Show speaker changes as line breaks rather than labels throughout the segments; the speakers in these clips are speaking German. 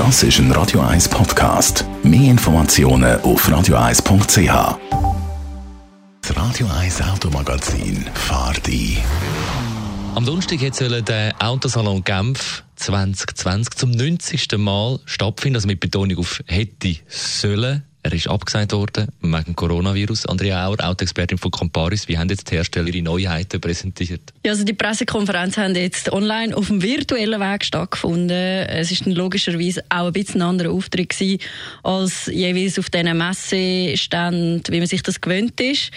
Das ist ein Radio 1 Podcast. Mehr Informationen auf radio1.ch. Das Radio 1 Automagazin fahrt ein.
Am Donnerstag soll der Autosalon Genf 2020 zum 90. Mal stattfinden, also mit Betonung auf hätte sollen. Er ist abgesagt worden wegen Coronavirus. Andrea Auer, Autoexpertin von Comparis. Wie haben jetzt die Hersteller ihre Neuheiten präsentiert?
Ja, also die Pressekonferenz haben jetzt online auf dem virtuellen Weg stattgefunden. Es ist logischerweise auch ein bisschen ein anderer Auftritt gewesen, als jeweils auf diesen Messeständen, wie man sich das gewöhnt ist.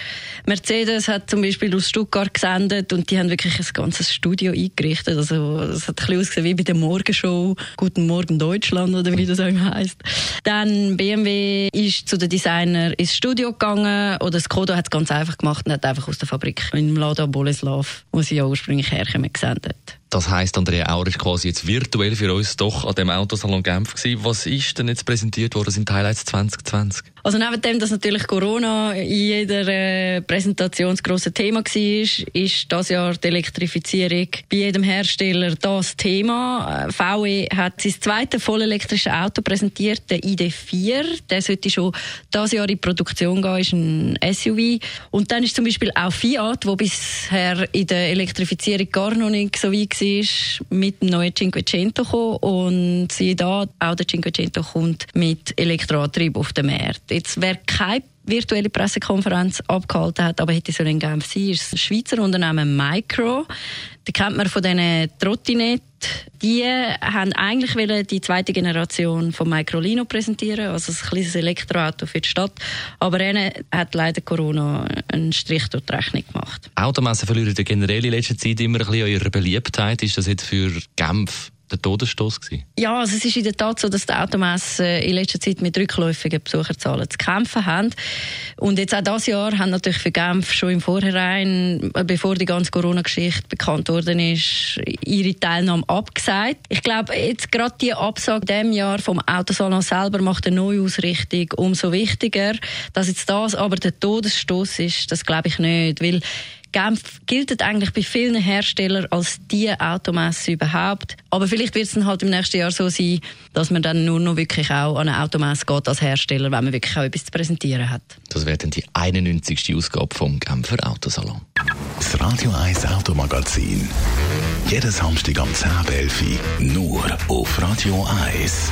Mercedes hat zum Beispiel aus Stuttgart gesendet und die haben wirklich ein ganzes Studio eingerichtet. Also es hat ein bisschen ausgesehen wie bei der Morgenshow Guten Morgen Deutschland oder wie das auch heisst. Dann BMW ist ist zu den Designer ins Studio gegangen oder Skoda hat es ganz einfach gemacht und hat einfach aus der Fabrik in Lada Boleslav, wo sie ja ursprünglich herkommen, gesendet.
Das heisst, Andrea Auer ist quasi jetzt virtuell für uns doch an dem Autosalon Genf gewesen. Was ist denn jetzt präsentiert worden sind Highlights 2020?
Also neben dem, dass natürlich Corona in jeder äh, Präsentation das grosse Thema war, ist das Jahr die Elektrifizierung bei jedem Hersteller das Thema. Äh, VW hat sein zweites vollelektrisches Auto präsentiert, der ID4. Der sollte schon das Jahr in Produktion gehen, ist ein SUV. Und dann ist zum Beispiel auch Fiat, wo bisher in der Elektrifizierung gar noch nicht so weit war, mit dem neuen Cinquecento gekommen und siehe da, auch der Cinquecento kommt mit Elektroantrieb auf den Markt. Jetzt, wer keine virtuelle Pressekonferenz abgehalten hat, aber hätte so in Genf sein, ist das Schweizer Unternehmen Micro. Da kennt man von diesen Trottinett. Die haben eigentlich die zweite Generation von Microlino präsentieren, also ein kleines Elektroauto für die Stadt. Aber ihnen hat leider Corona einen Strich durch die Rechnung gemacht.
Automessen verlieren generell in letzter Zeit immer ein bisschen an ihrer Beliebtheit. Ist das jetzt für Genf der Todesstoß gewesen?
Ja, also es ist in der Tat so, dass die Automessen in letzter Zeit mit rückläufigen Besucherzahlen zu kämpfen haben. Und jetzt auch dieses Jahr haben natürlich für Genf schon im Vorhinein, bevor die ganze Corona-Geschichte bekannt worden ist, ihre Teilnahme abgesagt. Ich glaube, jetzt gerade die Absage diesem Jahr vom Autosalon selber macht eine Neuausrichtung umso wichtiger. Dass jetzt das aber der Todesstoß ist, das glaube ich nicht, weil Genf gilt eigentlich bei vielen Herstellern als die Automesse überhaupt. Aber vielleicht wird es dann halt im nächsten Jahr so sein, dass man dann nur noch wirklich auch an eine Automesse geht als Hersteller, wenn man wirklich auch etwas zu präsentieren hat.
Das wäre dann die 91. Ausgabe vom Genfer Autosalon.
Das Radio 1 Automagazin. Jeden Samstag am 10.11 nur auf Radio 1.